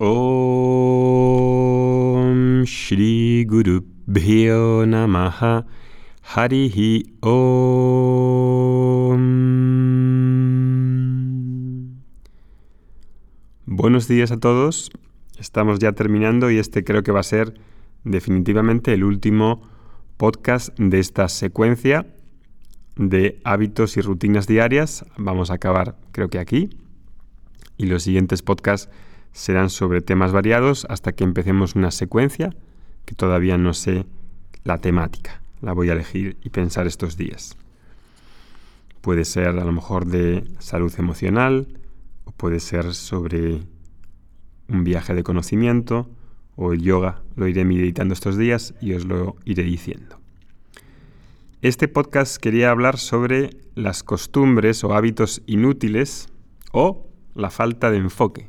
Om Shri Guru Bhyo Namaha Harihi Om. Buenos días a todos. Estamos ya terminando y este creo que va a ser definitivamente el último podcast de esta secuencia de hábitos y rutinas diarias. Vamos a acabar creo que aquí. Y los siguientes podcasts serán sobre temas variados hasta que empecemos una secuencia que todavía no sé la temática. La voy a elegir y pensar estos días. Puede ser a lo mejor de salud emocional o puede ser sobre un viaje de conocimiento o el yoga. Lo iré meditando estos días y os lo iré diciendo. Este podcast quería hablar sobre las costumbres o hábitos inútiles o la falta de enfoque.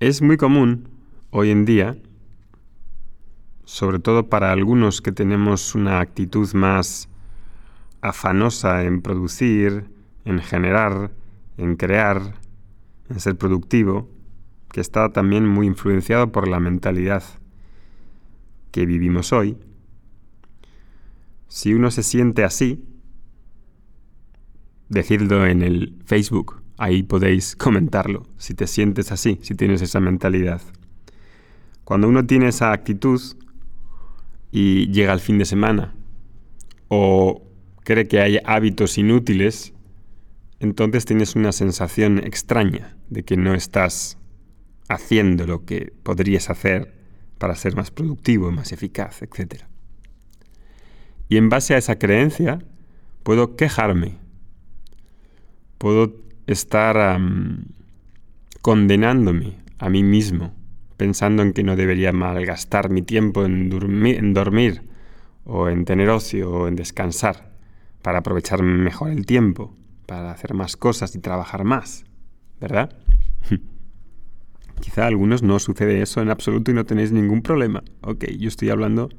Es muy común hoy en día, sobre todo para algunos que tenemos una actitud más afanosa en producir, en generar, en crear, en ser productivo, que está también muy influenciado por la mentalidad que vivimos hoy, si uno se siente así, decidlo en el Facebook. Ahí podéis comentarlo, si te sientes así, si tienes esa mentalidad. Cuando uno tiene esa actitud y llega el fin de semana o cree que hay hábitos inútiles, entonces tienes una sensación extraña de que no estás haciendo lo que podrías hacer para ser más productivo, más eficaz, etc. Y en base a esa creencia puedo quejarme, puedo estar condenándome a mí mismo, pensando en que no debería malgastar mi tiempo en, en dormir o en tener ocio o en descansar para aprovechar mejor el tiempo, para hacer más cosas y trabajar más, ¿verdad? Quizá a algunos no sucede eso en absoluto y no tenéis ningún problema. Ok, yo estoy hablando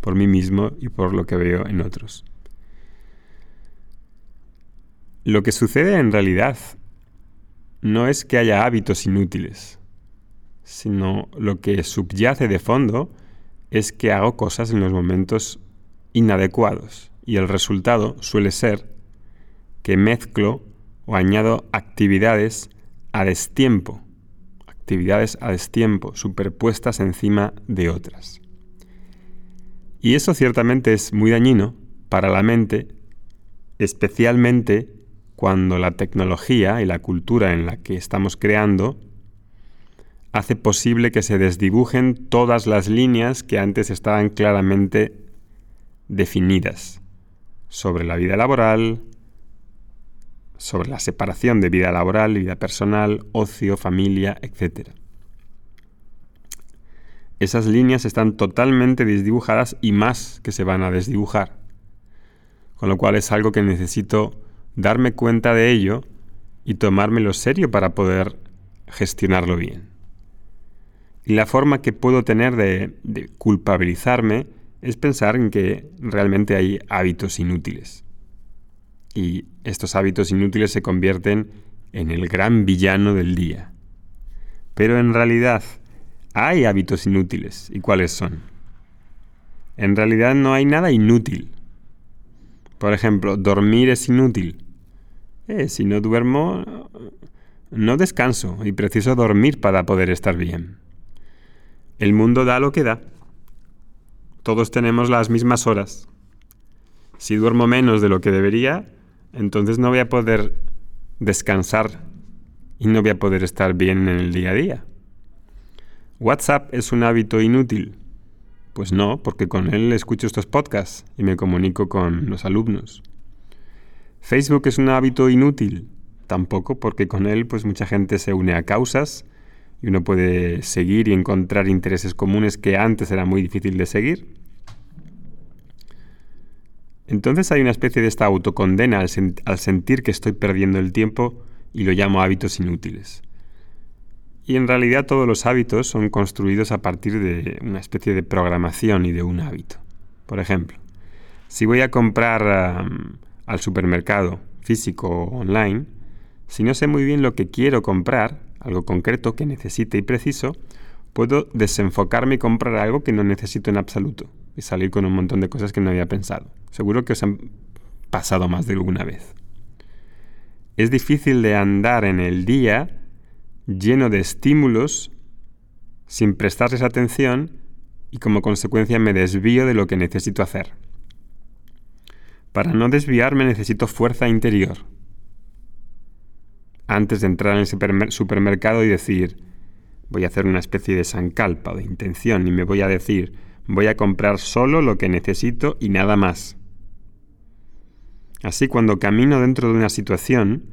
por mí mismo y por lo que veo en otros. Lo que sucede en realidad no es que haya hábitos inútiles, sino lo que subyace de fondo es que hago cosas en los momentos inadecuados y el resultado suele ser que mezclo o añado actividades a destiempo, actividades a destiempo superpuestas encima de otras. Y eso ciertamente es muy dañino para la mente, especialmente cuando la tecnología y la cultura en la que estamos creando hace posible que se desdibujen todas las líneas que antes estaban claramente definidas sobre la vida laboral, sobre la separación de vida laboral, vida personal, ocio, familia, etc esas líneas están totalmente desdibujadas y más que se van a desdibujar. Con lo cual es algo que necesito darme cuenta de ello y tomármelo serio para poder gestionarlo bien. Y la forma que puedo tener de, de culpabilizarme es pensar en que realmente hay hábitos inútiles. Y estos hábitos inútiles se convierten en el gran villano del día. Pero en realidad, hay hábitos inútiles. ¿Y cuáles son? En realidad no hay nada inútil. Por ejemplo, dormir es inútil. Eh, si no duermo, no descanso y preciso dormir para poder estar bien. El mundo da lo que da. Todos tenemos las mismas horas. Si duermo menos de lo que debería, entonces no voy a poder descansar y no voy a poder estar bien en el día a día. ¿WhatsApp es un hábito inútil? Pues no, porque con él escucho estos podcasts y me comunico con los alumnos. ¿Facebook es un hábito inútil? Tampoco, porque con él pues mucha gente se une a causas y uno puede seguir y encontrar intereses comunes que antes era muy difícil de seguir. Entonces hay una especie de esta autocondena al, al sentir que estoy perdiendo el tiempo y lo llamo hábitos inútiles. Y en realidad todos los hábitos son construidos a partir de una especie de programación y de un hábito. Por ejemplo, si voy a comprar al supermercado físico o online, si no sé muy bien lo que quiero comprar, algo concreto que necesite y preciso, puedo desenfocarme y comprar algo que no necesito en absoluto y salir con un montón de cosas que no había pensado. Seguro que os han pasado más de alguna vez. Es difícil de andar en el día lleno de estímulos sin prestarles atención y como consecuencia me desvío de lo que necesito hacer. Para no desviarme necesito fuerza interior. Antes de entrar en el supermercado y decir, voy a hacer una especie de sancalpa o de intención y me voy a decir, voy a comprar solo lo que necesito y nada más. Así cuando camino dentro de una situación,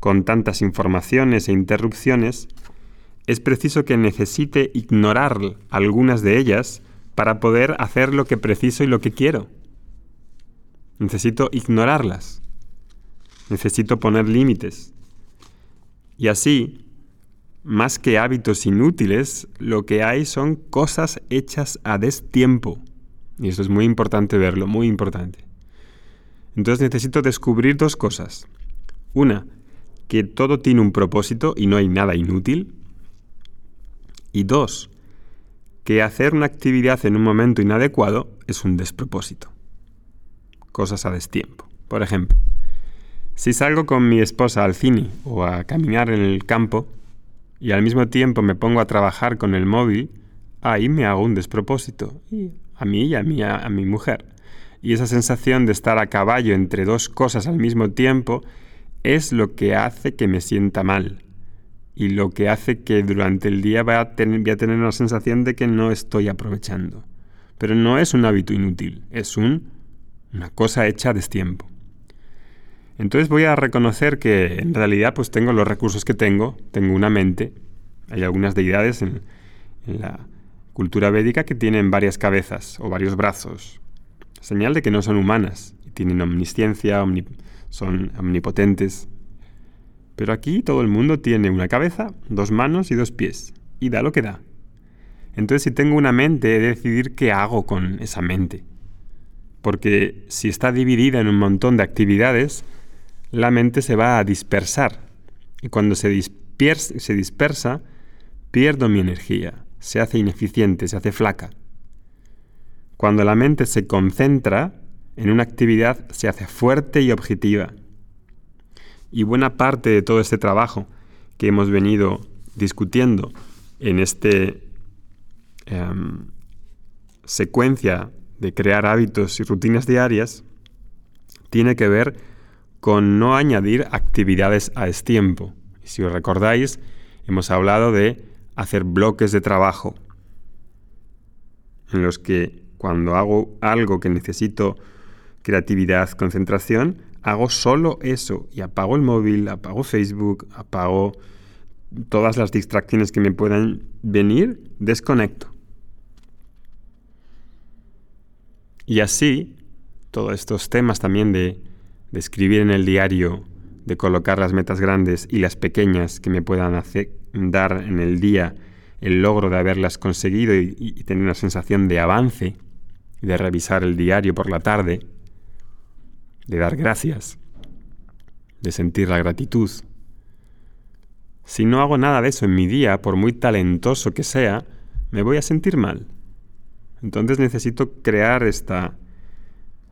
con tantas informaciones e interrupciones, es preciso que necesite ignorar algunas de ellas para poder hacer lo que preciso y lo que quiero. Necesito ignorarlas. Necesito poner límites. Y así, más que hábitos inútiles, lo que hay son cosas hechas a destiempo. Y eso es muy importante verlo, muy importante. Entonces necesito descubrir dos cosas. Una, que todo tiene un propósito y no hay nada inútil. Y dos, que hacer una actividad en un momento inadecuado es un despropósito. Cosas a destiempo. Por ejemplo, si salgo con mi esposa al cine o a caminar en el campo y al mismo tiempo me pongo a trabajar con el móvil, ahí me hago un despropósito. a mí y a mi, a mi mujer. Y esa sensación de estar a caballo entre dos cosas al mismo tiempo es lo que hace que me sienta mal y lo que hace que durante el día vaya a tener, voy a tener una sensación de que no estoy aprovechando. Pero no es un hábito inútil, es un, una cosa hecha a destiempo. Entonces voy a reconocer que en realidad pues tengo los recursos que tengo, tengo una mente, hay algunas deidades en, la cultura védica que tienen varias cabezas o varios brazos, señal de que no son humanas y tienen omnisciencia, son omnipotentes, pero aquí todo el mundo tiene una cabeza, dos manos y dos pies, y da lo que da. Entonces si tengo una mente, he de decidir qué hago con esa mente. Porque si está dividida en un montón de actividades, la mente se va a dispersar. Y cuando se, dispersa, se dispersa, pierdo mi energía, se hace ineficiente, se hace flaca. Cuando la mente se concentra en una actividad, se hace fuerte y objetiva. Y buena parte de todo este trabajo que hemos venido discutiendo en esta em, secuencia de crear hábitos y rutinas diarias tiene que ver con no añadir actividades a destiempo. Si os recordáis, hemos hablado de hacer bloques de trabajo en los que cuando hago algo que necesito creatividad, concentración, hago solo eso y apago el móvil, apago Facebook, apago todas las distracciones que me puedan venir, desconecto. Y así, todos estos temas también de, escribir en el diario, de colocar las metas grandes y las pequeñas que me puedan hacer, dar en el día el logro de haberlas conseguido y, y tener una sensación de avance, de revisar el diario por la tarde, de dar gracias, de sentir la gratitud. Si no hago nada de eso en mi día, por muy talentoso que sea, me voy a sentir mal. Entonces necesito crear esta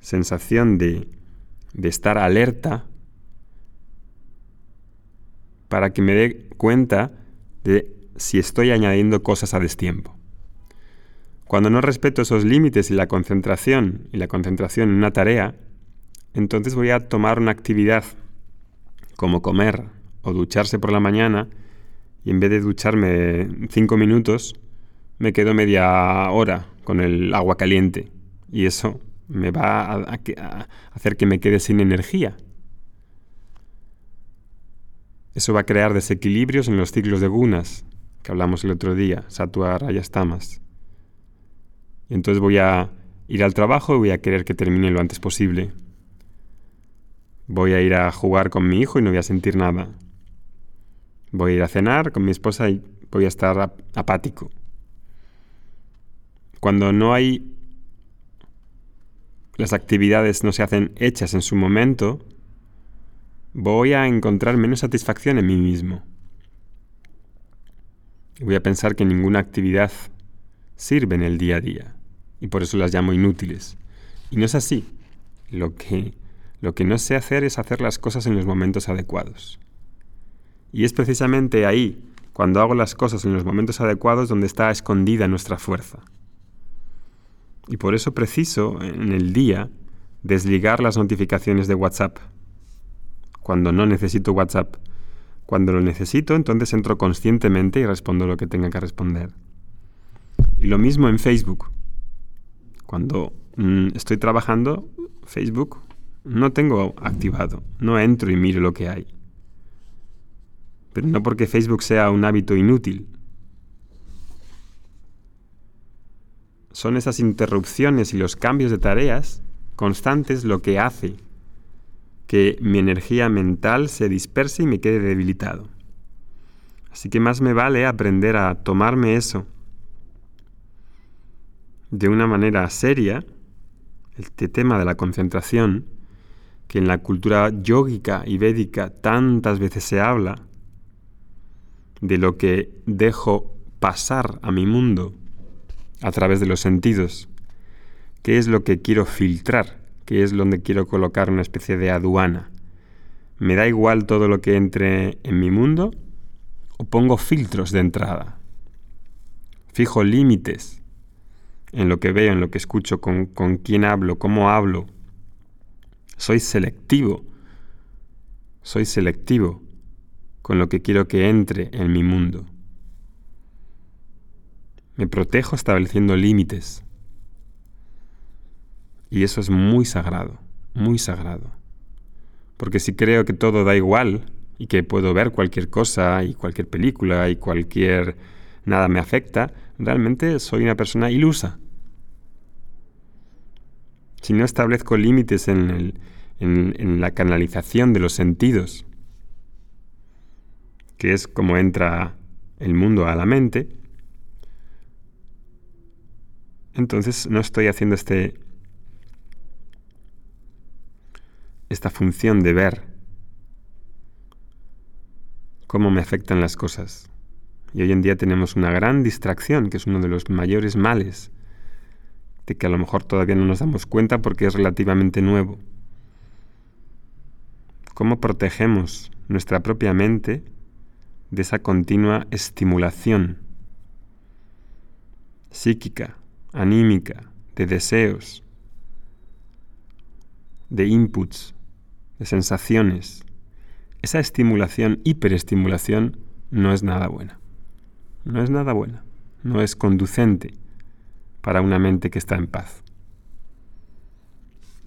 sensación de, de estar alerta para que me dé cuenta de si estoy añadiendo cosas a destiempo. Cuando no respeto esos límites y la concentración y la concentración en una tarea, entonces voy a tomar una actividad como comer o ducharse por la mañana y en vez de ducharme cinco minutos, me quedo media hora con el agua caliente y eso me va a, hacer que me quede sin energía. Eso va a crear desequilibrios en los ciclos de gunas que hablamos el otro día, Satua Rayastamas. Entonces voy a ir al trabajo y voy a querer que termine lo antes posible. Voy a ir a jugar con mi hijo y no voy a sentir nada. Voy a ir a cenar con mi esposa y voy a estar apático. Cuando no hay las actividades no se hacen hechas en su momento, voy a encontrar menos satisfacción en mí mismo. Voy a pensar que ninguna actividad sirve en el día a día y por eso las llamo inútiles. Y no es así. Lo que, lo que no sé hacer es hacer las cosas en los momentos adecuados. Y es precisamente ahí, cuando hago las cosas en los momentos adecuados, donde está escondida nuestra fuerza. Y por eso preciso, en el día, desligar las notificaciones de WhatsApp. Cuando no necesito WhatsApp. Cuando lo necesito, entonces entro conscientemente y respondo lo que tenga que responder. Y lo mismo en Facebook. Cuando mm, estoy trabajando, Facebook no tengo activado, no entro y miro lo que hay. Pero no porque Facebook sea un hábito inútil. Son esas interrupciones y los cambios de tareas constantes lo que hace que mi energía mental se disperse y me quede debilitado. Así que más me vale aprender a tomarme eso de una manera seria, este tema de la concentración, que en la cultura yógica y védica tantas veces se habla, de lo que dejo pasar a mi mundo a través de los sentidos, qué es lo que quiero filtrar, qué es donde quiero colocar una especie de aduana. ¿Me da igual todo lo que entre en mi mundo o pongo filtros de entrada? Fijo límites en lo que veo, en lo que escucho, con, con quién hablo, cómo hablo. Soy selectivo. Soy selectivo con lo que quiero que entre en mi mundo. Me protejo estableciendo límites. Y eso es muy sagrado, muy sagrado. Porque si creo que todo da igual y que puedo ver cualquier cosa y cualquier película y cualquier nada me afecta, realmente soy una persona ilusa. Si no establezco límites en, la canalización de los sentidos, que es como entra el mundo a la mente, entonces no estoy haciendo este esta función de ver cómo me afectan las cosas. Y hoy en día tenemos una gran distracción, que es uno de los mayores males, de que a lo mejor todavía no nos damos cuenta porque es relativamente nuevo. ¿Cómo protegemos nuestra propia mente de esa continua estimulación psíquica, anímica, de deseos, de inputs, de sensaciones. Esa estimulación, hiperestimulación, no es nada buena. No es nada buena. No es conducente para una mente que está en paz.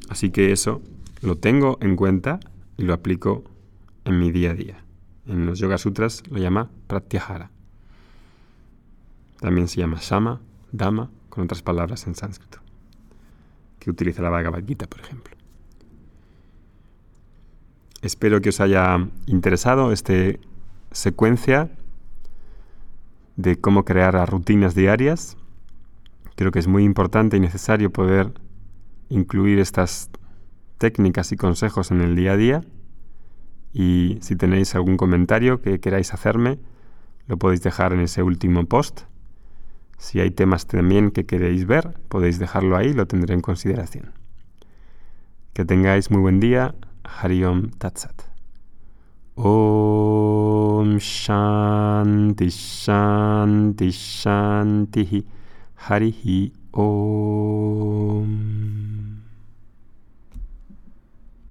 Así que eso lo tengo en cuenta y lo aplico en mi día a día. En los Yoga Sutras lo llama Pratyahara. También se llama Sama, Dhamma, con otras palabras en sánscrito, que utiliza la Bhagavad Gita, por ejemplo. Espero que os haya interesado esta secuencia de cómo crear rutinas diarias. Creo que es muy importante y necesario poder incluir estas técnicas y consejos en el día a día y si tenéis algún comentario que queráis hacerme, lo podéis dejar en ese último post. Si hay temas también que queréis ver, podéis dejarlo ahí, lo tendré en consideración. Que tengáis muy buen día. Hariom Tatsat. Om Shanti Shanti Shanti Harihi Om.